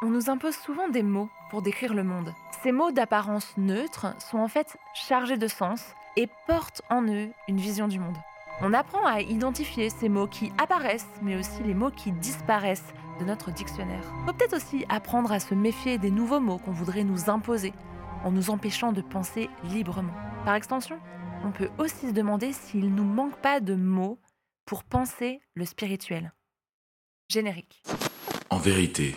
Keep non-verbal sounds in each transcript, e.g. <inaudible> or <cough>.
On nous impose souvent des mots pour décrire le monde. Ces mots d'apparence neutre sont en fait chargés de sens et portent en eux une vision du monde. On apprend à identifier ces mots qui apparaissent, mais aussi les mots qui disparaissent de notre dictionnaire. On peut peut-être aussi apprendre à se méfier des nouveaux mots qu'on voudrait nous imposer, en nous empêchant de penser librement. Par extension, on peut aussi se demander s'il nous manque pas de mots pour penser le spirituel. Générique. En vérité,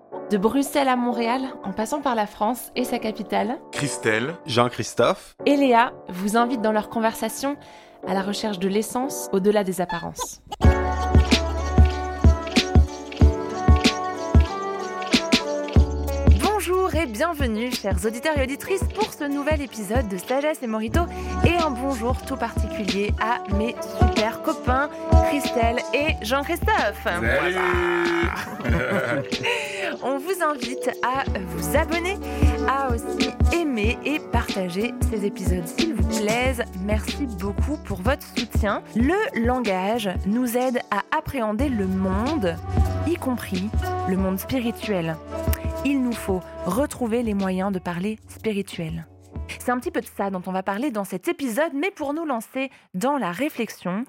De Bruxelles à Montréal, en passant par la France et sa capitale, Christelle, Jean-Christophe. et Léa vous invitent dans leur conversation à la recherche de l'essence au-delà des apparences. Et bienvenue, chers auditeurs et auditrices, pour ce nouvel épisode de Sagesse et Morito. Et un bonjour tout particulier à mes super copains, Christelle et Jean-Christophe. <laughs> On vous invite à vous abonner, à aussi aimer et partager ces épisodes s'il vous plaise. Merci beaucoup pour votre soutien. Le langage nous aide à appréhender le monde, y compris le monde spirituel. Il faut retrouver les moyens de parler spirituel. C'est un petit peu de ça dont on va parler dans cet épisode, mais pour nous lancer dans la réflexion,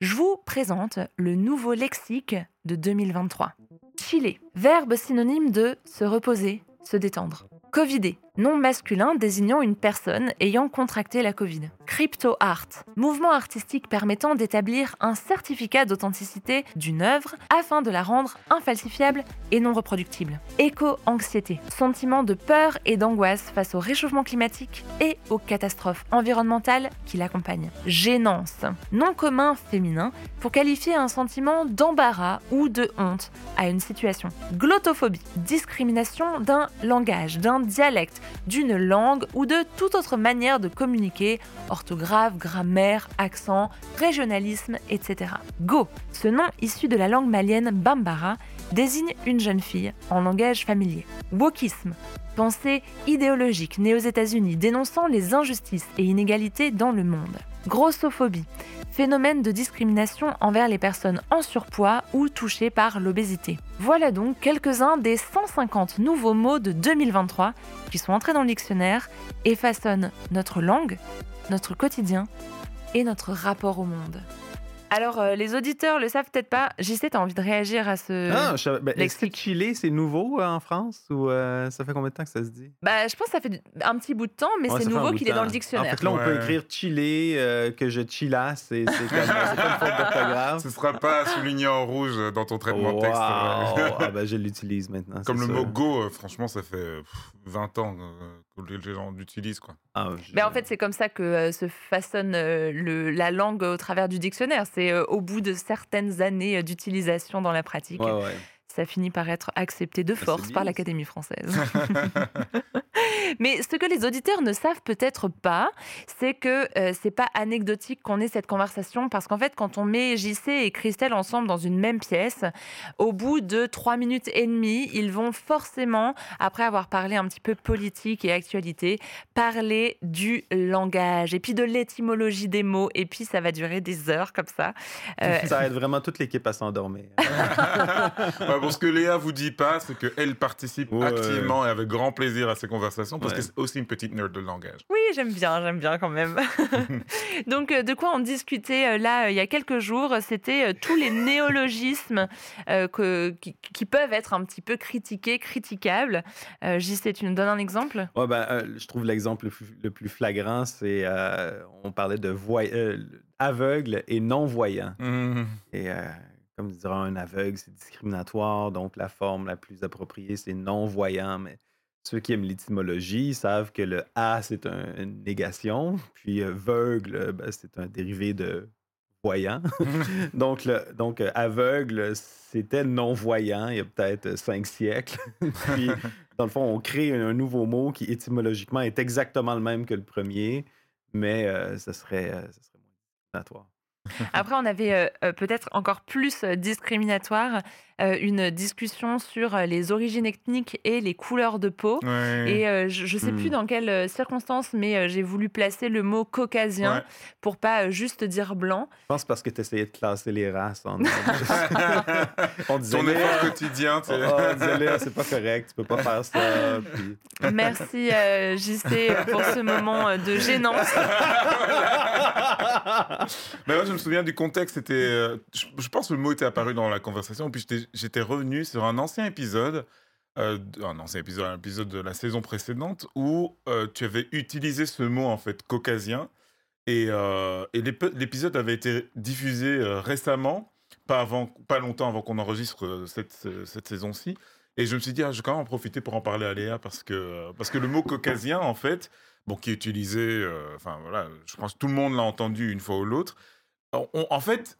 je vous présente le nouveau lexique de 2023. Chiller, verbe synonyme de se reposer, se détendre. Covidé, nom masculin désignant une personne ayant contracté la Covid. Crypto art, mouvement artistique permettant d'établir un certificat d'authenticité d'une œuvre afin de la rendre infalsifiable et non reproductible. Éco-anxiété, sentiment de peur et d'angoisse face au réchauffement climatique et aux catastrophes environnementales qui l'accompagnent. Gênance, nom commun féminin pour qualifier un sentiment d'embarras ou de honte à une situation. Glottophobie, discrimination d'un langage, d'un dialecte, d'une langue ou de toute autre manière de communiquer, orthographe, grammaire, accent, régionalisme, etc. Go, ce nom issu de la langue malienne bambara, désigne une jeune fille en langage familier. Wokisme, pensée idéologique née aux États-Unis dénonçant les injustices et inégalités dans le monde. Grossophobie, phénomène de discrimination envers les personnes en surpoids ou touchées par l'obésité. Voilà donc quelques-uns des 150 nouveaux mots de 2023 qui sont entrés dans le dictionnaire et façonnent notre langue, notre quotidien et notre rapport au monde. Alors, euh, les auditeurs le savent peut-être pas. JC, t'as envie de réagir à ce. Ah, je savais- ben, est-ce que chiller, c'est nouveau euh, en France ou euh, ça fait combien de temps que ça se dit? Bah, je pense que ça fait un petit bout de temps, mais Ouais, c'est nouveau qu'il est dans le dictionnaire. En fait, là, on peut écrire chiller, euh, que je chillasse, et c'est comme, comme faute d'orthographe. ce sera pas souligné en rouge dans ton traitement de texte. Wow. euh, ah ben, je l'utilise maintenant. Comme le sûr. mot go, euh, franchement, ça fait euh, pff, 20 ans que les gens l'utilisent. quoi. Ah, je- en fait, c'est comme ça que euh, se façonne euh, le- la langue au travers du dictionnaire. C'est euh, au bout de certaines années euh, d'utilisation dans la pratique. Ça finit par être accepté de c'est force par l'Académie française. <laughs> <laughs> Mais ce que les auditeurs ne savent peut-être pas, c'est que euh, c'est pas anecdotique qu'on ait cette conversation parce qu'en fait, quand on met JC et Christelle ensemble dans une même pièce, au bout de trois minutes et demie, ils vont forcément, après avoir parlé un petit peu politique et actualité, parler du langage et puis de l'étymologie des mots. Et puis, ça va durer des heures comme ça. Euh, Ça aide vraiment toute l'équipe à s'endormir. <laughs> Ouais, bon, ce que Léa vous dit pas, c'est qu'elle participe Ouais. activement et avec grand plaisir à ces conversations parce Ouais. que c'est aussi une petite nerd de langage. Oui, j'aime bien, j'aime bien quand même. <laughs> Donc, euh, de quoi on discutait euh, là euh, il y a quelques jours, c'était tous les néologismes euh, que- qui, qui peuvent être un petit peu critiqués, critiquables. Euh, JC, tu nous donnes un exemple? Ouais, ben, euh, je trouve l'exemple le, plus- le plus flagrant, c'est euh, on parlait de voy- euh, aveugle et non-voyant. Mhm. Et euh, comme dira un aveugle, c'est discriminatoire, donc la forme la plus appropriée, c'est non-voyant. Mais ceux qui aiment l'étymologie savent que le A, c'est un- une négation, <laughs> puis euh, veugle, euh, ben, c'est un dérivé de voyant. <laughs> <laughs> donc, le- donc euh, aveugle, c'était non-voyant il y a peut-être cinq siècles. puis, dans le fond, on crée un, un nouveau mot qui étymologiquement est exactement le même que le premier. mais euh, ça, serait, euh, ça serait moins discriminatoire. Après, on avait euh, euh, peut-être encore plus euh, discriminatoire une discussion sur euh, les origines ethniques et les couleurs de peau. Ouais. Et euh, je ne sais plus Hmm. dans quelles euh, circonstances, mais euh, j'ai voulu placer le mot caucasien Ouais. pour pas euh, juste dire blanc. Je pense parce que tu essayais de classer les races. En... <laughs> on disait, Ton effort quotidien, oh, on disait, c'est pas correct, tu peux pas faire ça. Puis- Merci euh, JC pour ce moment euh, de gênance. <laughs> Mais moi, je me souviens du contexte. C'était, euh, je, je pense que le mot était apparu dans la conversation. Puis j'étais- revenu sur un ancien épisode, euh, un ancien épisode, un épisode de la saison précédente où euh, tu avais utilisé ce mot en fait caucasien. Et, euh, l'épisode avait été diffusé récemment, pas avant, pas longtemps avant qu'on enregistre cette, ce- cette saison-ci. Et je me suis dit, ah, je vais quand même en profiter pour en parler à Léa parce que, parce que le mot caucasien, en fait, bon, qui est utilisé, enfin voilà, je pense que tout le monde l'a entendu une fois ou l'autre. En fait,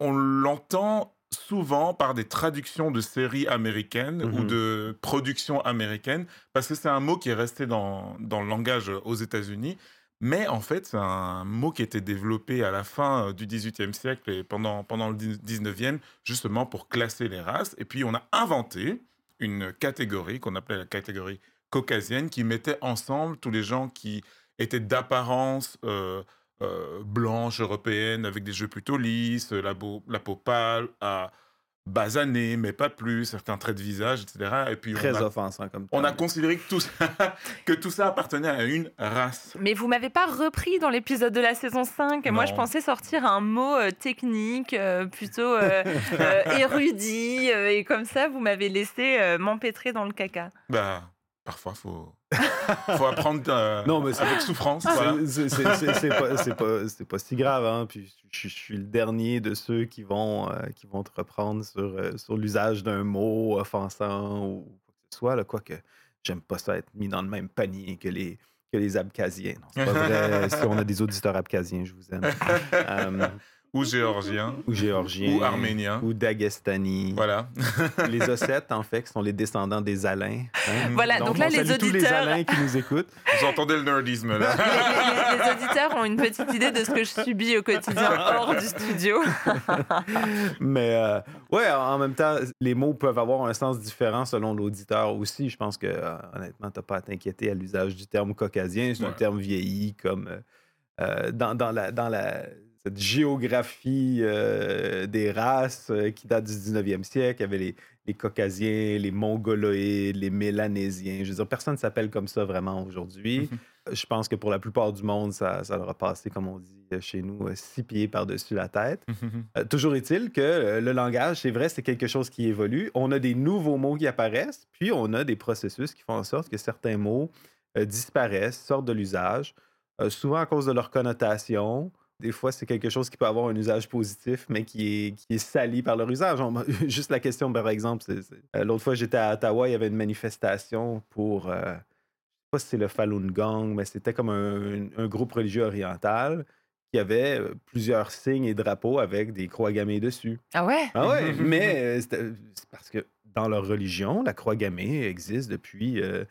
on l'entend souvent par des traductions de séries américaines ou Mhm. de productions américaines, parce que c'est un mot qui est resté dans, dans le langage aux États-Unis. Mais en fait, c'est un mot qui a été développé à la fin euh, du XVIIIe siècle et pendant, pendant le XIXe, justement pour classer les races. Et puis, on a inventé une catégorie qu'on appelait la catégorie caucasienne, qui mettait ensemble tous les gens qui étaient d'apparence euh, euh, blanche, européenne, avec des jeux plutôt lisses, la, beau- la peau pâle, à basanée, mais pas plus, certains traits de visage, etc. Et puis, Très on a, offensant comme on a considéré que tout, ça, <laughs> que tout ça appartenait à une race. Mais vous m'avez pas repris dans l'épisode de la saison 5. Moi, je pensais sortir un mot euh, technique, euh, plutôt euh, <laughs> euh, érudit. euh, et comme ça, vous m'avez laissé euh, m'empêtrer dans le caca. Bah, parfois, faut, <laughs> faut apprendre euh, Non, mais avec souffrance. C'est- voilà. <laughs> c'est- pas, si grave. Hein? Puis je, je suis le dernier de ceux qui vont, euh, qui vont te reprendre sur, euh, sur l'usage d'un mot offensant ou quoi que ce soit. Quoique j'aime pas ça être mis dans le même panier que les, que les Abkhaziens. C'est pas vrai. <laughs> si on a des auditeurs abkhaziens, je vous aime. Ou géorgien, ou géorgiens. ou arménien. Ou dagestani. Voilà. <laughs> Les Ossètes, en fait, qui sont les descendants des Alains. hein. Voilà, donc là, on les salue tous les auditeurs- Alains qui nous écoutent. <laughs> Vous entendez le nerdisme là. <laughs> Les, les- les auditeurs ont une petite idée de ce que je subis au quotidien hors du studio. Mais euh, ouais, en même temps, les mots peuvent avoir un sens différent selon l'auditeur aussi. Je pense que euh, honnêtement, t'as pas à t'inquiéter à l'usage du terme caucasien. C'est un terme vieilli comme euh, euh, dans, dans la, dans la cette géographie euh, des races euh, qui date du 19e siècle. Il y avait les, les Caucasiens, les Mongoloïdes, les Mélanésiens. Je veux dire, personne ne s'appelle comme ça vraiment aujourd'hui. Je pense que pour la plupart du monde, ça, ça leur a passé, comme on dit euh, chez nous, six pieds par-dessus la tête. Euh, toujours est-il que le langage, c'est vrai, c'est quelque chose qui évolue. On a des nouveaux mots qui apparaissent, puis on a des processus qui font en sorte que certains mots disparaissent, sortent de l'usage, souvent à cause de leur connotation. Des fois, c'est quelque chose qui peut avoir un usage positif, mais qui est, qui est sali par leur usage. On- <laughs> juste la question, par exemple, euh, l'autre fois, j'étais à Ottawa, il y avait une manifestation pour, euh, je sais pas si c'est le Falun Gong, mais c'était comme un, un groupe religieux oriental qui avait euh, plusieurs signes et drapeaux avec des croix gammées dessus. Ah ouais? Ah ouais, <laughs> mais c'est parce que dans leur religion, la croix gammée existe depuis, euh,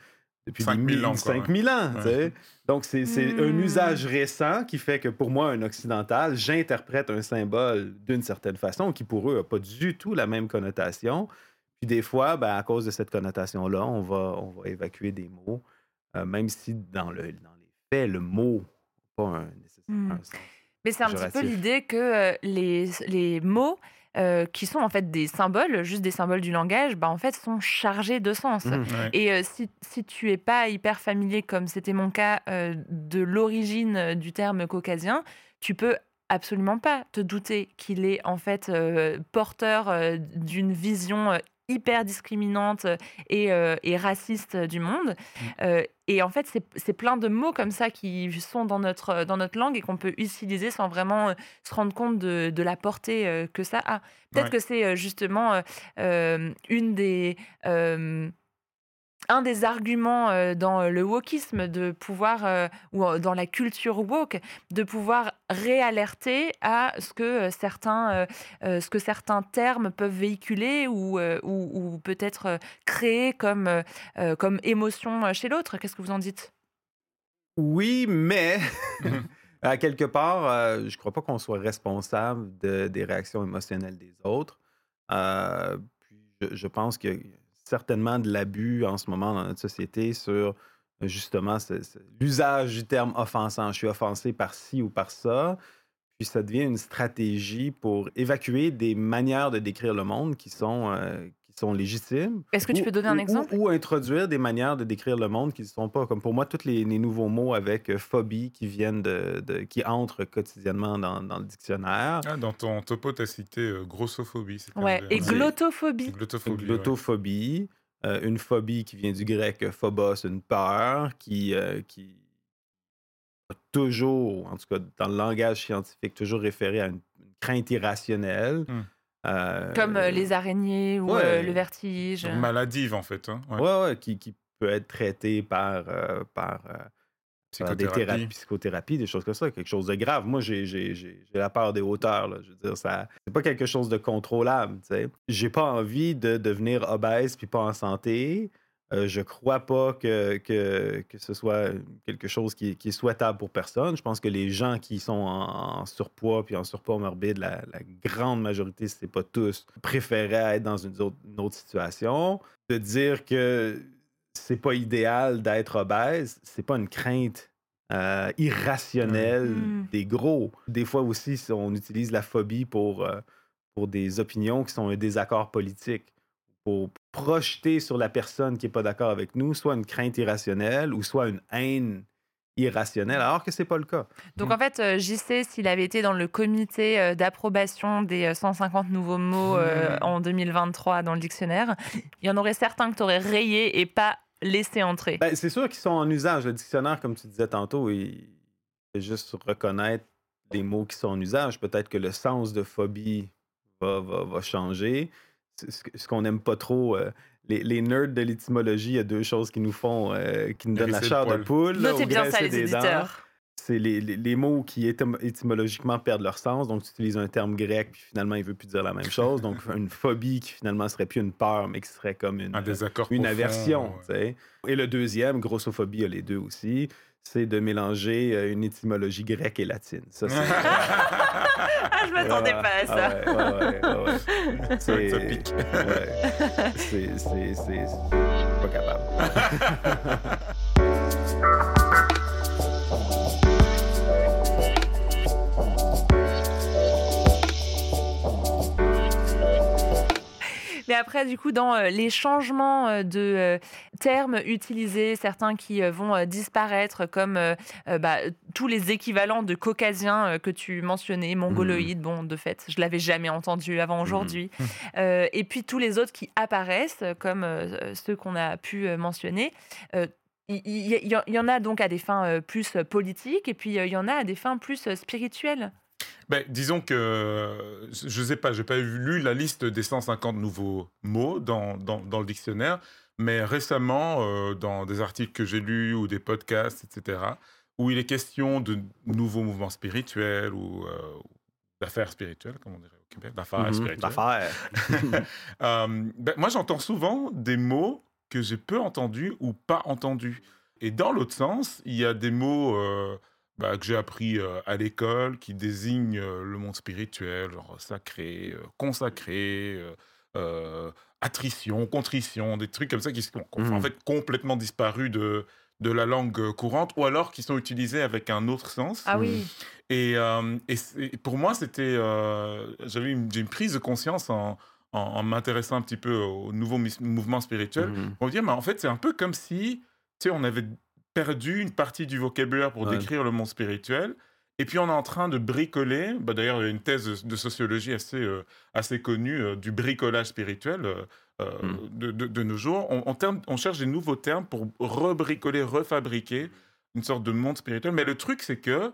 depuis 5000 des mille- ans, quoi, 5000 ans. Donc, c'est c'est un usage récent qui fait que pour moi, un occidental, j'interprète un symbole d'une certaine façon qui pour eux n'a pas du tout la même connotation. Puis des fois, ben, à cause de cette connotation-là, on va, on va évacuer des mots, euh, même si dans, le, dans les faits, le mot n'a pas un, nécessairement Hmm. un sens. Mais c'est un petit peu l'idée que euh, les, les mots euh, qui sont en fait des symboles, juste des symboles du langage, bah, en fait sont chargés de sens. Ouais. Et euh, si, si tu es pas hyper familier, comme c'était mon cas, euh, de l'origine du terme caucasien, tu peux absolument pas te douter qu'il est en fait euh, porteur euh, d'une vision hyper discriminante et, euh, et raciste du monde. Euh, et en fait, c'est- plein de mots comme ça qui sont dans notre, dans notre langue et qu'on peut utiliser sans vraiment euh, se rendre compte de, de la portée euh, que ça a. Peut-être Ouais. que c'est euh, justement euh, euh, une des... un des arguments euh, dans le wokisme de pouvoir, euh, ou euh, dans la culture woke, de pouvoir réalerter à ce que certains, ce que certains termes peuvent véhiculer ou, ou, ou peut-être créer comme, comme émotion chez l'autre. Qu'est-ce que vous en dites? Oui, mais Mhm. <laughs> à quelque part, euh, je crois pas qu'on soit responsable de- des réactions émotionnelles des autres. Euh, puis je, je pense qu'il y a certainement de l'abus en ce moment dans notre société sur justement ce- ce- l'usage du terme offensant. Je suis offensé par ci ou par ça. Puis ça devient une stratégie pour évacuer des manières de décrire le monde qui sont, euh, qui sont légitimes. Est-ce que tu Ou- peux donner un exemple? Ou, ou introduire des manières de décrire le monde qui ne sont pas. Comme pour moi, tous les, les nouveaux mots avec euh, phobie qui viennent de, de- qui entrent quotidiennement dans, dans le dictionnaire. Ah, dans ton topo, tu as cité euh, grossophobie. Ouais, et bien. glo- glottophobie. Glottophobie. ouais. Glottophobie, euh, une phobie qui vient du grec euh, phobos, une peur qui, euh, qui a toujours, en tout cas dans le langage scientifique, toujours référé à une, une crainte irrationnelle. Hmm. Euh, Comme euh, les araignées ou ouais. euh, le vertige. Donc, maladive, en fait. hein, ouais. Ouais, ouais, qui, qui peut être traité par, euh, par, euh, par des thérapies, psychothérapie, des choses comme ça, quelque chose de grave. Moi, j'ai, la peur des hauteurs. Là. Je veux dire, ça, c'est pas quelque chose de contrôlable. J'ai pas envie de devenir obèse puis pas en santé. Euh, je crois pas que, que, que ce soit quelque chose qui, qui est souhaitable pour personne. Je pense que les gens qui sont en, en surpoids puis en surpoids morbide, la, la grande majorité, si c'est pas tous, préféraient être dans une autre, une autre situation. De dire que c'est pas idéal d'être obèse, c'est pas une crainte euh, irrationnelle Mm. des gros. Des fois aussi, si on utilise la phobie pour, euh, pour des opinions qui sont un désaccord politique, pour projeter sur la personne qui n'est pas d'accord avec nous, soit une crainte irrationnelle ou soit une haine irrationnelle, alors que c'est pas le cas. Donc en fait, euh, JC, s'il avait été dans le comité euh, d'approbation des euh, 150 nouveaux mots euh, en 2023 dans le dictionnaire, il y en aurait certains que tu aurais rayés et pas laissé entrer. Ben, c'est sûr qu'ils sont en usage. Le dictionnaire, comme tu disais tantôt, il fait juste reconnaître les mots qui sont en usage. Peut-être que le sens de phobie va, va, va changer. Ce qu'on n'aime pas trop, euh, les, les nerds de l'étymologie, il y a deux choses qui nous font, euh, qui nous donnent la chair de poule. Notez ou bien ça, les éditeurs. C'est les, les- les mots qui étym- étymologiquement perdent leur sens. Donc, tu utilises un terme grec, puis finalement, il veut plus dire la même chose. Donc, <laughs> une phobie qui finalement serait plus une peur, mais qui serait comme une, Un désaccord une profond, aversion. ouais. Et le deuxième, grossophobie, il y a les deux aussi, c'est de mélanger euh, une étymologie grecque et latine. Ça, c'est. <laughs> Ah, je m'attendais Ouais, pas à ça. ah ouais, ouais, ouais, ouais, ouais. <laughs> C'est ça C'est- pique. ouais. C'est. c'est- c'est- Je suis pas capable. <laughs> Mais après, du coup, dans euh, les changements euh, de euh, termes utilisés, certains qui vont disparaître, comme bah, tous les équivalents de caucasiens que tu mentionnais, mongoloïdes, bon, de fait, je l'avais jamais entendu avant aujourd'hui. Euh, et puis tous les autres qui apparaissent, comme ceux qu'on a pu mentionner. Euh, il y, en- il y en a donc à des fins plus politiques et puis il y en a à des fins plus spirituelles. Ben, disons que euh, je sais pas, j'ai pas lu la liste des 150 nouveaux mots dans, dans, dans le dictionnaire, mais récemment, euh, dans des articles que j'ai lus ou des podcasts, etc., où il est question de nouveaux mouvements spirituels ou euh, d'affaires spirituelles, comme on dirait au Québec, d'affaires Mhm, spirituelles. D'affaires. <laughs> Euh, ben, moi, j'entends souvent des mots que j'ai peu entendus ou pas entendus. Et dans l'autre sens, il y a des mots bah, que j'ai appris euh, à l'école qui désignent euh, le monde spirituel, genre sacré, euh, consacré, euh, euh, attrition, contrition, des trucs comme ça qui sont en Mhm. fait complètement disparu de, de la langue courante ou alors qui sont utilisés avec un autre sens. Ah oui. Et, euh, et c'est- pour moi, c'était, euh, j'avais une, j'ai une prise de conscience en, en, en m'intéressant un petit peu au nouveau mouvement spirituel. Mhm. On me dit, mais en fait, c'est un peu comme si, tu sais, on avait perdu une partie du vocabulaire pour Ouais. décrire le monde spirituel. Et puis on est en train de bricoler. Bah, D'ailleurs, il y a une thèse de, sociologie assez, euh, assez connue euh, du bricolage spirituel euh, euh, Mm. de, de- de nos jours. On, on terme- on cherche des nouveaux termes pour rebricoler, refabriquer une sorte de monde spirituel. Mais le truc, c'est que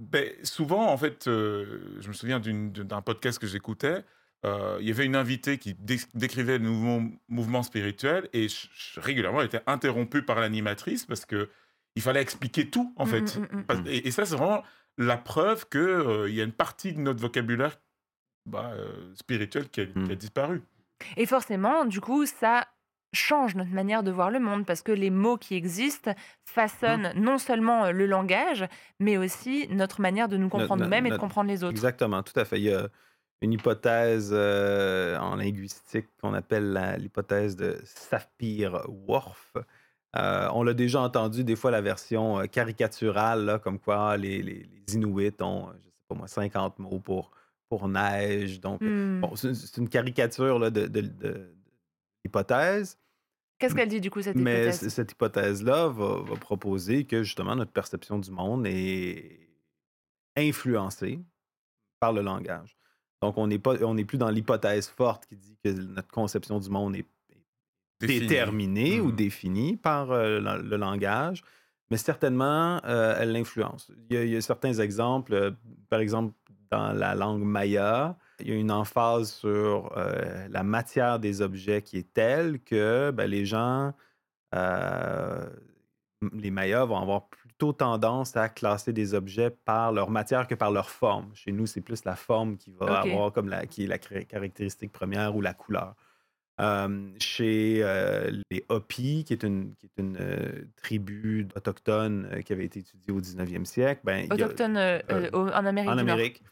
ben, souvent, en fait, je me souviens d'un podcast que j'écoutais. Euh, il y avait une invitée qui dé- décrivait le nouveau mouvement spirituel et régulièrement elle était interrompue par l'animatrice parce que il fallait expliquer tout en Mm, fait. mm, mm, mm. Parce- Et, et ça c'est vraiment la preuve que euh, il y a une partie de notre vocabulaire bah, euh, spirituel qui a, qui a disparu. Et forcément, du coup, ça change notre manière de voir le monde parce que les mots qui existent façonnent Mmh. non seulement le langage, mais aussi notre manière de nous comprendre no- nous-mêmes et de comprendre les autres. Exactement, tout à fait. Il y a une hypothèse euh, en linguistique qu'on appelle l'hypothèse de Sapir-Whorf. Euh, on l'a déjà entendu des fois la version euh, caricaturale, là, comme quoi les, les- les Inuits ont, je sais pas moi, 50 mots pour, pour neige. Donc, Hmm. bon, c'est une caricature là, de, de- de- l'hypothèse. Qu'est-ce qu'elle dit du coup, cette Mais hypothèse? c- cette hypothèse-là va, va proposer que justement notre perception du monde est influencée par le langage. Donc on n'est pas, on n'est plus dans l'hypothèse forte qui dit que notre conception du monde est déterminée ou Mhm. définie par euh, le, le langage, mais certainement euh, elle l'influence. Il, y a- il y a certains exemples, euh, par exemple dans la langue maya, il y a une emphase sur la matière des objets qui est telle que ben, les gens, les mayas vont avoir plutôt tendance à classer des objets par leur matière que par leur forme. Chez nous, c'est plus la forme qui va avoir comme la, qui est la caractéristique première ou la couleur. Euh, chez euh, les Hopis, qui est une, qui est une euh, tribu autochtone euh, qui avait été étudiée au 19e siècle, ben, a- Autochtone au- en Amérique en. Amérique,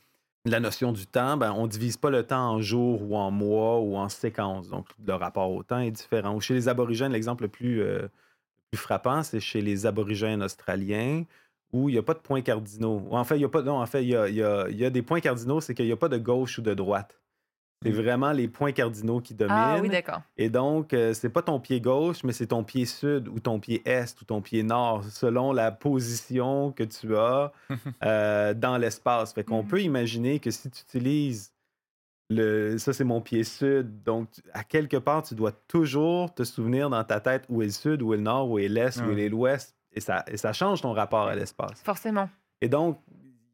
la notion du temps, ben, on ne divise pas le temps en jours ou en mois ou en séquences. Donc, le rapport au temps est différent. Ou chez les aborigènes, l'exemple le plus, plus frappant, c'est chez les aborigènes australiens où il n'y a pas de points cardinaux. En fait, il y a pas, non, en fait, il y a, il y a- il y a des points cardinaux, c'est qu'il n'y a pas de gauche ou de droite. C'est vraiment les points cardinaux qui dominent. Ah oui, d'accord. Et donc, euh, c'est pas ton pied gauche, mais c'est ton pied sud ou ton pied est ou ton pied nord, selon la position que tu as <laughs> euh, dans l'espace. Fait qu'on Mhm. peut imaginer que si tu utilises le. Ça, c'est mon pied sud. Donc, à quelque part, tu dois toujours te souvenir dans ta tête où est le sud, où est le nord, où est l'est, où est l'ouest. Et ça, et ça change ton rapport à l'espace. Forcément. Et donc,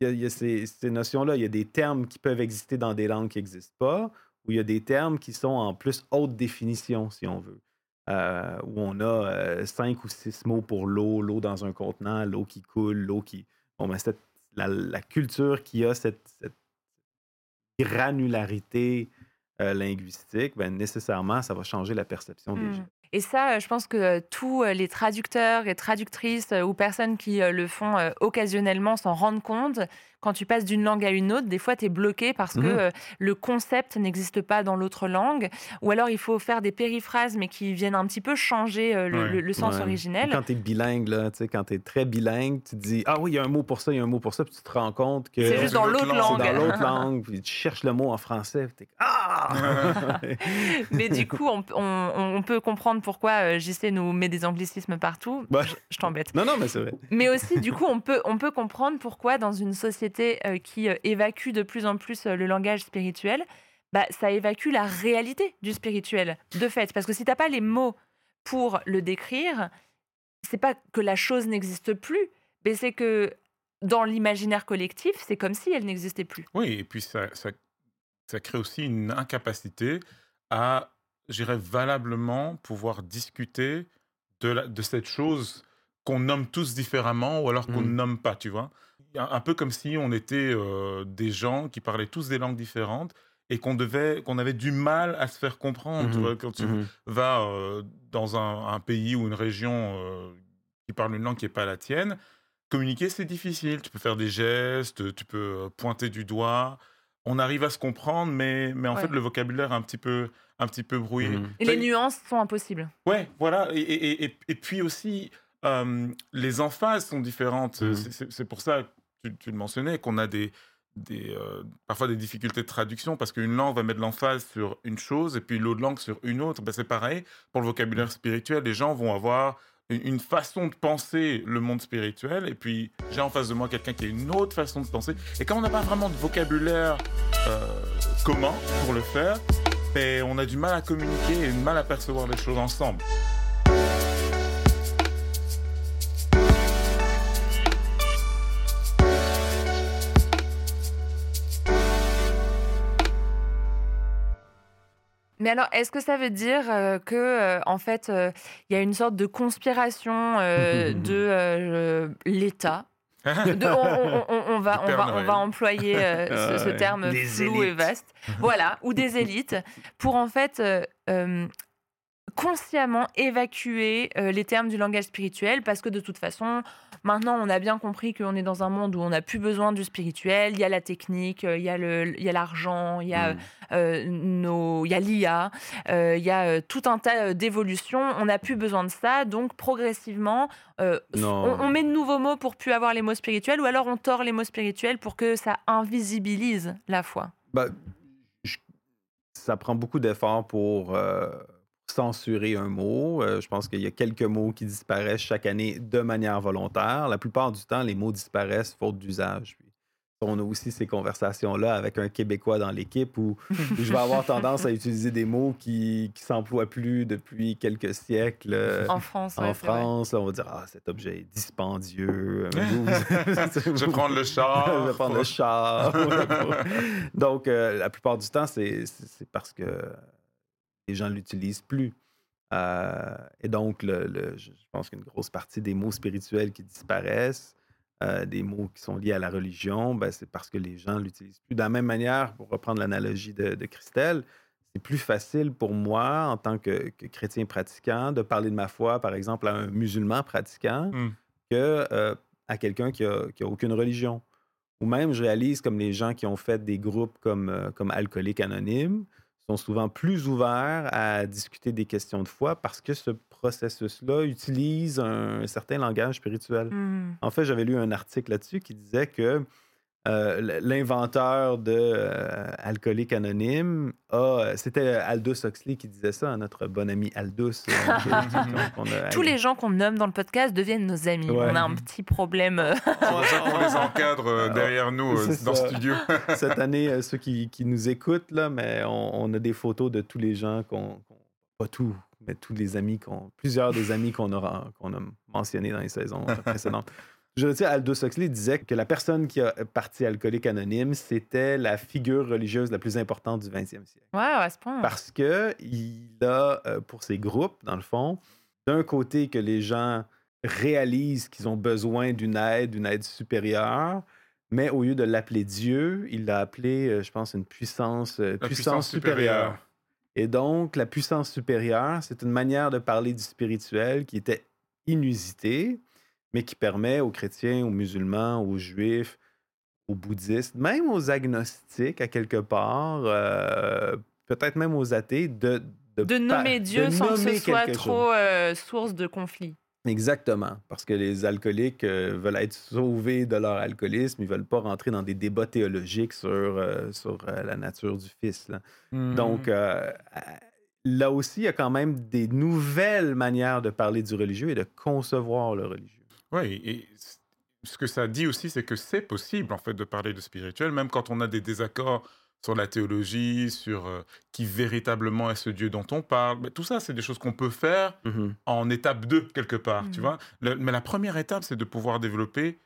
il y a, il y a ces, ces notions-là. Il y a des termes qui peuvent exister dans des langues qui n'existent pas, ou il y a des termes qui sont en plus haute définition, si on veut. Euh, où on a euh, cinq ou six mots pour l'eau, l'eau dans un contenant, l'eau qui coule, l'eau qui. Bon, ben, cette- la, la culture qui a cette, cette granularité euh, linguistique, ben, nécessairement, ça va changer la perception des Hmm. gens. Et ça, euh, je pense que euh, tous euh, les traducteurs et traductrices ou personnes qui le font occasionnellement s'en rendent compte. Quand tu passes d'une langue à une autre, des fois, tu es bloqué parce que euh, le concept n'existe pas dans l'autre langue. Ou alors, il faut faire des périphrases, mais qui viennent un petit peu changer le, Ouais. le- le sens Ouais. originel. Quand tu es bilingue, là, tu sais, quand tu es très bilingue, tu te dis Ah oui, il y a un mot pour ça, il y a un mot pour ça, puis tu te rends compte que C'est juste dans l'autre langue. dans l'autre langue, puis tu cherches le mot en français, puis t'es Ah <laughs> Mais du coup, on, on- on peut comprendre pourquoi euh, JC nous met des anglicismes partout. Ouais. Je, je t'embête. Non, non, mais c'est vrai. Mais aussi, du coup, on peut, on peut comprendre pourquoi, dans une société euh, qui euh, évacue de plus en plus le langage spirituel, bah, ça évacue la réalité du spirituel, de fait. Parce que si tu n'as pas les mots pour le décrire, c'est pas que la chose n'existe plus, mais c'est que dans l'imaginaire collectif, c'est comme si elle n'existait plus. Oui, et puis ça, ça, ça crée aussi une incapacité à, j'irais, valablement pouvoir discuter de, la, de cette chose qu'on nomme tous différemment ou alors qu'on ne Mm. nomme pas, tu vois? Un, un peu comme si on était euh, des gens qui parlaient tous des langues différentes et qu'on devait, qu'on avait du mal à se faire comprendre. tu Mhm, vois, quand tu Mhm. vas euh, dans un, un pays ou une région euh, qui parle une langue qui n'est pas la tienne, communiquer, c'est difficile. Tu peux faire des gestes, tu peux pointer du doigt. On arrive à se comprendre, mais, mais en Ouais. fait, le vocabulaire est un petit peu, un petit peu brouillé. Mhm. Et les nuances sont impossibles. Ouais, voilà. Et, et, et, et puis aussi, euh, les emphases sont différentes. Mhm. C'est- pour ça, tu, tu le mentionnais, qu'on a des, des, euh, parfois des difficultés de traduction parce qu'une langue va mettre l'emphase sur une chose et puis l'autre langue sur une autre. Ben, c'est pareil pour le vocabulaire spirituel. Les gens vont avoir une, une façon de penser le monde spirituel et puis j'ai en face de moi quelqu'un qui a une autre façon de penser. Et quand on n'a pas vraiment de vocabulaire euh, commun pour le faire, on a du mal à communiquer et du mal à percevoir les choses ensemble. Mais alors, est-ce que ça veut dire euh, que, euh, en fait, euh, il y a une sorte de conspiration euh, <laughs> de l'État De- on, on- on- on va, on, va, on va employer euh, ce, terme Des flou et vaste. Voilà, ou des élites, pour en fait euh, euh, consciemment évacuer euh, les termes du langage spirituel parce que de toute façon, maintenant, on a bien compris qu'on est dans un monde où on n'a plus besoin du spirituel. Il y a la technique, euh, il y a le- il y a l'argent, il y a Mm. euh, nos, il y a l'IA, il y a tout un tas d'évolutions. On n'a plus besoin de ça, donc progressivement, on, on met de nouveaux mots pour plus avoir les mots spirituels, ou alors on tord les mots spirituels pour que ça invisibilise la foi. Je- ça prend beaucoup d'efforts pour euh, censurer un mot. Euh, je pense qu'il y a quelques mots qui disparaissent chaque année de manière volontaire. La plupart du temps, les mots disparaissent faute d'usage. On a aussi ces conversations-là avec un Québécois dans l'équipe où je vais avoir tendance à <laughs> utiliser des mots qui ne s'emploient plus depuis quelques siècles. euh, En France, en. France, là, on va dire Ah, cet objet est dispendieux. <laughs> <laughs> Je vais prendre le char. je vais prendre le char. Donc, euh, la plupart du temps, c'est parce que les gens ne l'utilisent plus. Euh, et donc, le- le- je pense qu'une grosse partie des mots spirituels qui disparaissent, euh, des mots qui sont liés à la religion, ben, c'est parce que les gens ne l'utilisent plus. De la même manière, pour reprendre l'analogie de, de Christelle, c'est plus facile pour moi, en tant que, que chrétien pratiquant, de parler de ma foi, par exemple, à un musulman pratiquant, Mm. que euh, à quelqu'un qui a, qui a aucune religion. Ou même, je réalise comme les gens qui ont fait des groupes comme, comme Alcooliques Anonymes sont souvent plus ouverts à discuter des questions de foi parce que ce processus-là utilise un, certain langage spirituel. Mhm. En fait, j'avais lu un article là-dessus qui disait que euh, l'inventeur de euh, Alcoolique Anonyme, a- c'était Aldous Huxley qui disait ça, notre bon ami Aldous. euh, <laughs> a- Tous les gens qu'on nomme dans le podcast deviennent nos amis. Ouais. On a un petit problème. euh, C'est qu'on les encadre euh, <laughs> derrière nous euh, dans le studio. <laughs> cette année, euh, ceux qui, qui nous écoutent, là, mais on, on a des photos de tous les gens qu'on. pas tous, mais tous les amis qu'on. Plusieurs des amis qu'on a, qu'on a mentionnés dans les saisons euh, précédentes. Je veux dire, Aldous Huxley disait que la personne qui a parti alcoolique anonyme, c'était la figure religieuse la plus importante du 20e siècle. Ouais, à ce point. Parce que il a, euh, pour ses groupes, dans le fond, d'un côté que les gens réalisent qu'ils ont besoin d'une aide, d'une aide supérieure, mais au lieu de l'appeler Dieu, il l'a appelé, euh, je pense, une puissance, euh, La puissance, puissance supérieure. supérieure. Et donc, la puissance supérieure, c'est une manière de parler du spirituel qui était inusitée, mais qui permet aux chrétiens, aux musulmans, aux juifs, aux bouddhistes, même aux agnostiques, à quelque part, euh, peut-être même aux athées, de, de pa- nommer de Dieu sans que ce soit trop euh, source de conflit. Exactement, parce que les alcooliques euh, veulent être sauvés de leur alcoolisme, ils veulent pas rentrer dans des débats théologiques sur, sur la nature du Fils. là. Donc, euh, là aussi, il y a quand même des nouvelles manières de parler du religieux et de concevoir le religieux. Oui, et ce que ça dit aussi, c'est que c'est possible, en fait, de parler de spirituel, même quand on a des désaccords sur la théologie, sur euh, qui véritablement est ce Dieu dont on parle. Mais tout ça, c'est des choses qu'on peut faire en étape 2, quelque part, tu Mhm. vois? Le- mais la première étape, c'est de pouvoir développer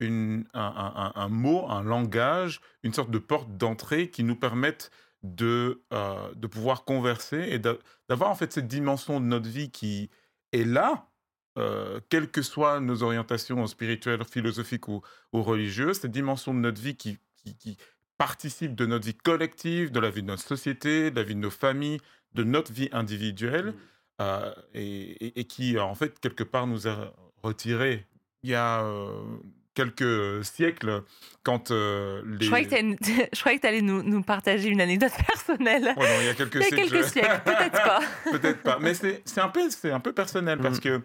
une, un, un- un- un mot, un langage, une sorte de porte d'entrée qui nous permette de, euh, de pouvoir converser et d'a- d'avoir en fait cette dimension de notre vie qui est là, euh, quelles que soient nos orientations spirituelles, philosophiques ou, ou religieuses, cette dimension de notre vie qui, qui, qui participe de notre vie collective, de la vie de notre société, de la vie de nos familles, de notre vie individuelle, euh, et, et- et qui, en fait, quelque part, nous a retiré il y a euh, quelques siècles, quand euh, les... <laughs> Je croyais que t'allais- je croyais que tu allais nous, nous partager une anecdote personnelle. Ouais, non, il y a quelques Il y a siècles, quelques siècles, peut-être pas. <laughs> Peut-être pas, mais c'est c'est un peu c'est un peu personnel parce Mm. que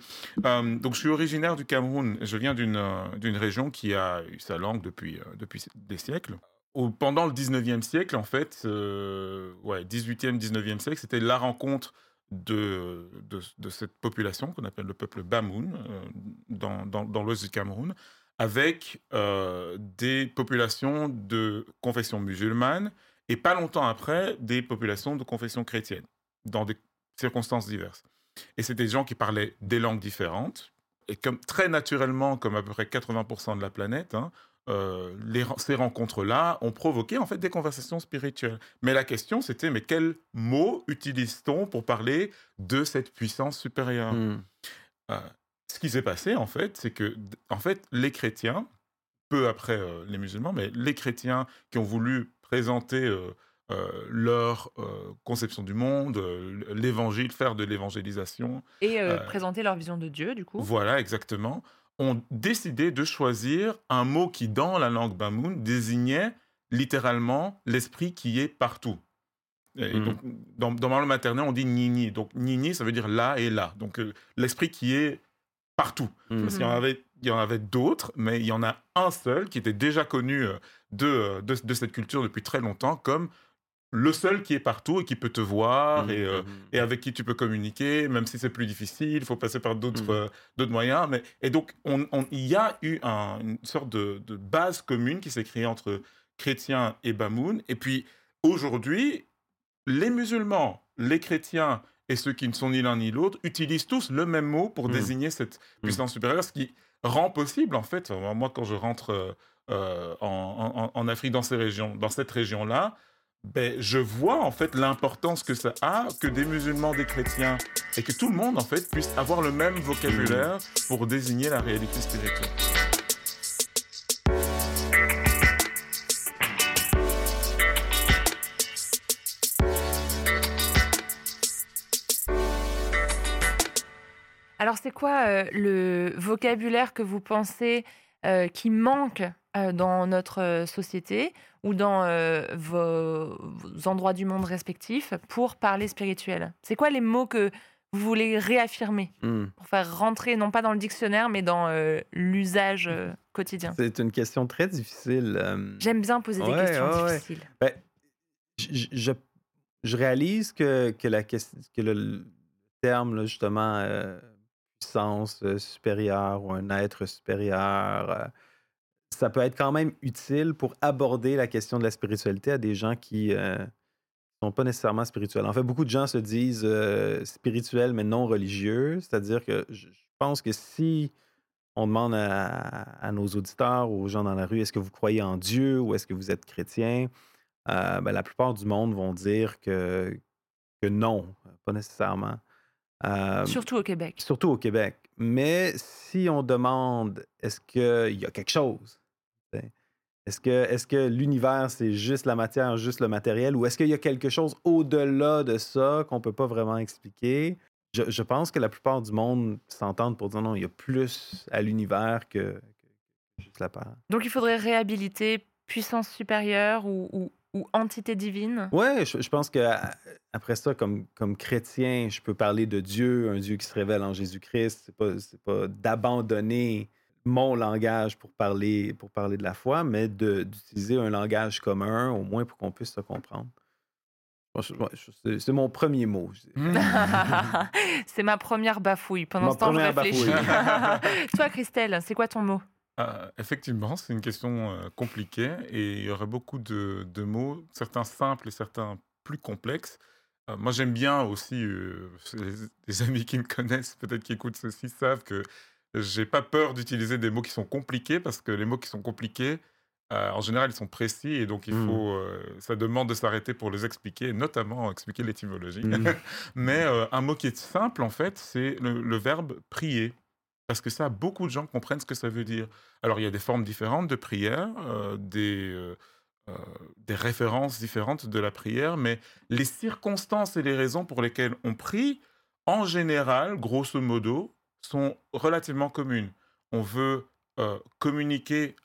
euh, donc je suis originaire du Cameroun. Je viens d'une euh, d'une région qui a eu sa langue depuis euh, depuis des siècles. Au- pendant le 19e siècle, en fait, euh, ouais, 18e, 19e siècle, c'était la rencontre de, de, de cette population qu'on appelle le peuple Bamoun euh, dans, dans, dans l'ouest du Cameroun, avec euh, des populations de confession musulmane et pas longtemps après, des populations de confession chrétienne, dans des circonstances diverses. Et c'était des gens qui parlaient des langues différentes. Et comme très naturellement, comme à peu près 80% de la planète, hein, euh, les ces rencontres-là ont provoqué en fait des conversations spirituelles. Mais la question, c'était mais quels mots utilise-t-on pour parler de cette puissance supérieure? Mm. euh, ce qui s'est passé, en fait, c'est que, en fait, les chrétiens, peu après euh, les musulmans, mais les chrétiens qui ont voulu présenter euh, euh, leur euh, conception du monde, euh, l'évangile, faire de l'évangélisation. Et euh, Euh, présenter leur vision de Dieu, du coup. Voilà, exactement. Ont décidé de choisir un mot qui, dans la langue Bamoun, désignait littéralement l'esprit qui est partout. Et donc, dans, dans ma langue maternelle, on dit Nini. Donc, Nini, ça veut dire là et là. Donc, euh, l'esprit qui est partout. Mm. Parce qu'il y en avait, il y en avait d'autres, mais il y en a un seul qui était déjà connu euh, de, euh, de, de cette culture depuis très longtemps comme le seul qui est partout et qui peut te voir Mhm, et, euh, mhm. et avec qui tu peux communiquer, même si c'est plus difficile, il faut passer par d'autres Mhm. euh, d'autres moyens. Mais, et donc, on- on- il y a eu un- une sorte de, de base commune qui s'est créée entre chrétiens et Bamoun. Et puis, aujourd'hui, les musulmans, les chrétiens et ceux qui ne sont ni l'un ni l'autre utilisent tous le même mot pour Mhm. désigner cette puissance supérieure, ce qui rend possible, en fait, moi, quand je rentre euh, euh, en, en- en Afrique, dans, ces régions, dans cette région-là, ben, je vois en fait l'importance que ça a que des musulmans, des chrétiens et que tout le monde en fait puisse avoir le même vocabulaire pour désigner la réalité spirituelle. Alors, c'est quoi euh, le vocabulaire que vous pensez euh, qui manque euh, dans notre société ou dans vos, vos endroits du monde respectifs pour parler spirituel? C'est quoi les mots que vous voulez réaffirmer? Mm. pour faire rentrer, non pas dans le dictionnaire, mais dans l'usage quotidien C'est une question très difficile. J'aime bien poser des questions ouais, ouais. difficiles. je, je- je réalise que, que, la question, que le, le terme, là, justement, euh, puissance euh, supérieure ou un être supérieur, euh, ça peut être quand même utile pour aborder la question de la spiritualité à des gens qui ne sont pas nécessairement spirituels. En fait, beaucoup de gens se disent euh, spirituels mais non religieux, c'est-à-dire que je, pense que si on demande à, nos auditeurs, aux gens dans la rue, est-ce que vous croyez en Dieu ou est-ce que vous êtes chrétien? Euh, ben, la plupart du monde vont dire que, que non, pas nécessairement. Euh, Surtout au Québec. surtout au Québec. Mais si on demande est-ce qu'il y a quelque chose, est-ce que, est que l'univers, c'est juste la matière, juste le matériel, ou est-ce qu'il y a quelque chose au-delà de ça qu'on ne peut pas vraiment expliquer? Je, je pense que la plupart du monde s'entendent pour dire non, il y a plus à l'univers que, que juste la part. Donc, il faudrait réhabiliter puissance supérieure ou, ou- ou entité divine? Ouais, je, je pense que à- après ça, comme, comme chrétien, je peux parler de Dieu, un Dieu qui se révèle en Jésus-Christ. C'est pas, c'est pas d'abandonner mon langage pour parler, pour parler de la foi, mais de- d'utiliser un langage commun, au moins pour qu'on puisse se comprendre. C'est mon premier mot. dirais. <laughs> c'est ma première bafouille. Pendant Ma ce temps, je réfléchis. <laughs> Toi, Christelle, c'est quoi ton mot? Euh, effectivement, c'est une question euh, compliquée et il y aurait beaucoup de, de mots, certains simples et certains plus complexes. Euh, moi, j'aime bien aussi, euh, <laughs> les, les amis qui me connaissent, peut-être qui écoutent ceci, savent que j'ai pas peur d'utiliser des mots qui sont compliqués parce que les mots qui sont compliqués, euh, en général, ils sont précis et donc il Mm. faut, ça demande de s'arrêter pour les expliquer, notamment expliquer l'étymologie. Mm. <laughs> Mais un mot qui est simple, en fait, c'est le, le verbe prier. Parce que ça, beaucoup de gens comprennent ce que ça veut dire. Alors, il y a des formes différentes de prière, euh, des, euh, euh, des références différentes de la prière, mais les circonstances et les raisons pour lesquelles on prie, en général, grosso modo, sont relativement communes. On veut communiquer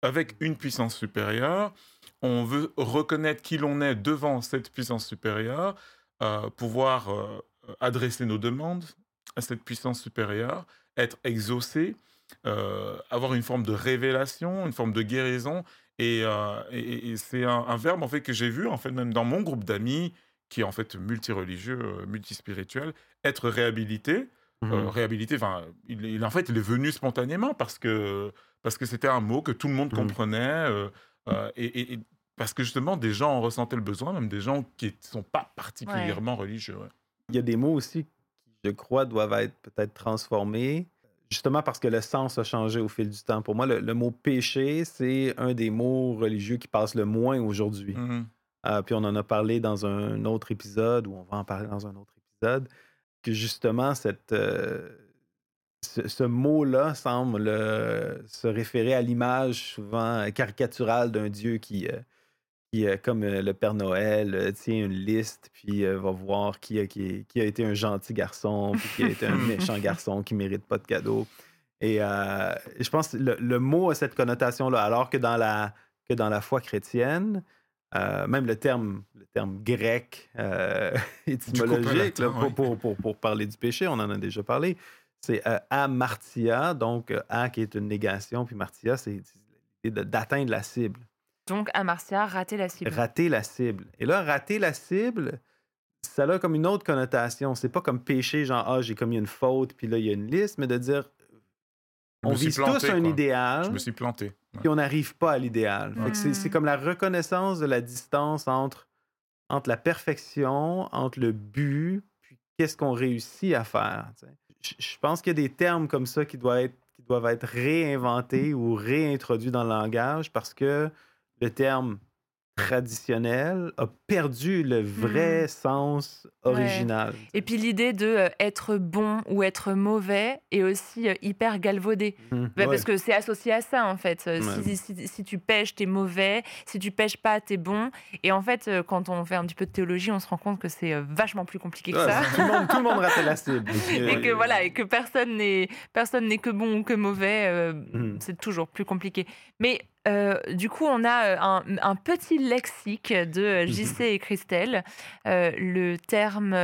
avec une puissance supérieure, on veut reconnaître qui l'on est devant cette puissance supérieure, pouvoir adresser nos demandes à cette puissance supérieure, être exaucé, euh, avoir une forme de révélation, une forme de guérison. Et, euh, et- et c'est un, un verbe en fait que j'ai vu en fait même dans mon groupe d'amis qui est en fait multireligieux, euh, multispirituel, être réhabilité. Euh, Mhm. réhabilité, enfin, il, il- en fait, il est venu spontanément parce que parce que c'était un mot que tout le monde Mhm. comprenait euh, euh, et, et- et parce que justement des gens en ressentaient le besoin, même des gens qui ne sont pas particulièrement religieux. ouais. Il y a des mots aussi je crois, doivent être peut-être transformés, justement parce que le sens a changé au fil du temps. Pour moi, le, le mot péché, c'est un des mots religieux qui passe le moins aujourd'hui. Mhm. Euh, puis on en a parlé dans un autre épisode, ou on va en parler dans un autre épisode, que justement, cette, euh, ce, ce mot-là semble euh, se référer à l'image souvent caricaturale d'un Dieu qui, qui, euh, comme euh, le Père Noël, euh, tient une liste, puis va voir qui a, qui, qui a été un gentil garçon, puis qui a été un <laughs> méchant garçon qui mérite pas de cadeau. Et euh, je pense que le, le mot a cette connotation-là, alors que dans la, que dans la foi chrétienne, euh, même le terme, le terme grec euh, <laughs> étymologique, là, pour, pour, pour, pour parler du péché, on en a déjà parlé, c'est amartia, donc a qui est une négation, puis martia, c'est l'idée d'atteindre la cible, Donc, à Marcia, rater la cible. rater la cible. Et là, rater la cible, ça a comme une autre connotation. C'est pas comme péché, genre, ah, j'ai commis une faute, puis là, il y a une liste, mais de dire, on vise planté, tous un quoi. idéal Je me suis planté. Ouais. puis on n'arrive pas à l'idéal. Fait que C'est Mm. comme la reconnaissance de la distance entre, entre la perfection, entre le but, puis qu'est-ce qu'on réussit à faire. Je je pense qu'il y a des termes comme ça qui doivent être, qui doivent être réinventés ou réintroduits dans le langage parce que le terme traditionnel a perdu le vrai sens original. Et puis l'idée de euh, être bon ou être mauvais est aussi euh, hyper galvaudée. Mhm. Bah, Ouais. Parce que c'est associé à ça, en fait. Euh, Ouais. Si, si- si tu pêches, t'es mauvais. Si tu pêches pas, t'es bon. Et en fait, quand on fait un petit peu de théologie, on se rend compte que c'est vachement plus compliqué que ça. tout, le monde, tout le monde ratait la <laughs> cible. Et que voilà, et que personne n'est personne n'est que bon ou que mauvais, euh, Mhm. c'est toujours plus compliqué. Mais euh, du coup, on a euh, un, un petit lexique de euh, JC et Christelle. Euh, le terme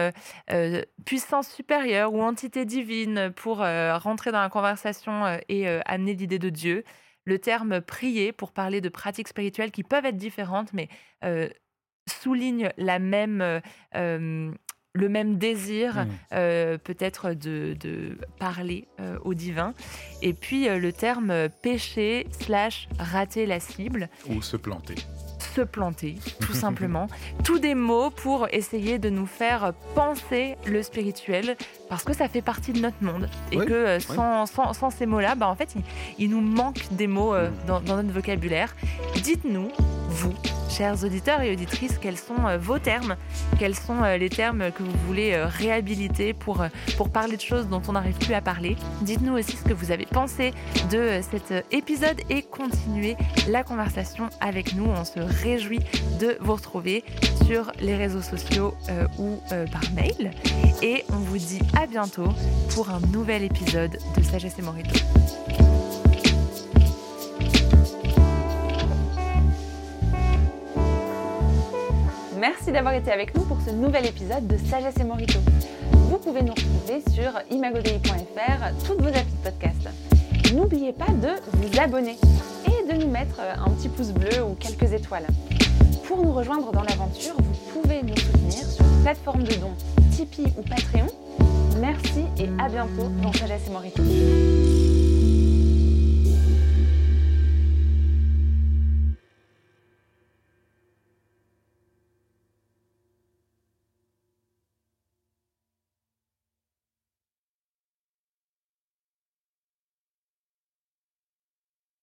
euh, puissance supérieure ou entité divine pour rentrer dans la conversation et amener l'idée de Dieu. Le terme prier pour parler de pratiques spirituelles qui peuvent être différentes, mais soulignent la même, le même désir Mm. euh, peut-être de, de parler euh, au divin. Et puis euh, le terme péché slash rater la cible, Ou se planter. Se planter, tout <laughs> simplement. Tous des mots pour essayer de nous faire penser le spirituel, parce que ça fait partie de notre monde. Et que euh, sans, sans- sans ces mots-là, bah, en fait, il, il nous manque des mots euh, Mm. dans, dans notre vocabulaire. Dites-nous, vous, chers auditeurs et auditrices, quels sont euh, vos termes Quels sont les termes que vous voulez réhabiliter pour, pour parler de choses dont on n'arrive plus à parler Dites-nous aussi ce que vous avez pensé de cet épisode et continuez la conversation avec nous. On se réjouit de vous retrouver sur les réseaux sociaux euh, ou euh, par mail. Et on vous dit à bientôt pour un nouvel épisode de Sagesse et Morito. Merci d'avoir été avec nous pour ce nouvel épisode de Sagesse et Morito. Vous pouvez nous retrouver sur imagodei.fr, toutes vos applis de podcast. N'oubliez pas de vous abonner de nous mettre euh, un petit pouce bleu ou quelques étoiles. Pour nous rejoindre dans l'aventure, vous pouvez nous soutenir sur une plateforme de dons Tipeee ou Patreon. Merci et à bientôt dans Sagesse et Morito.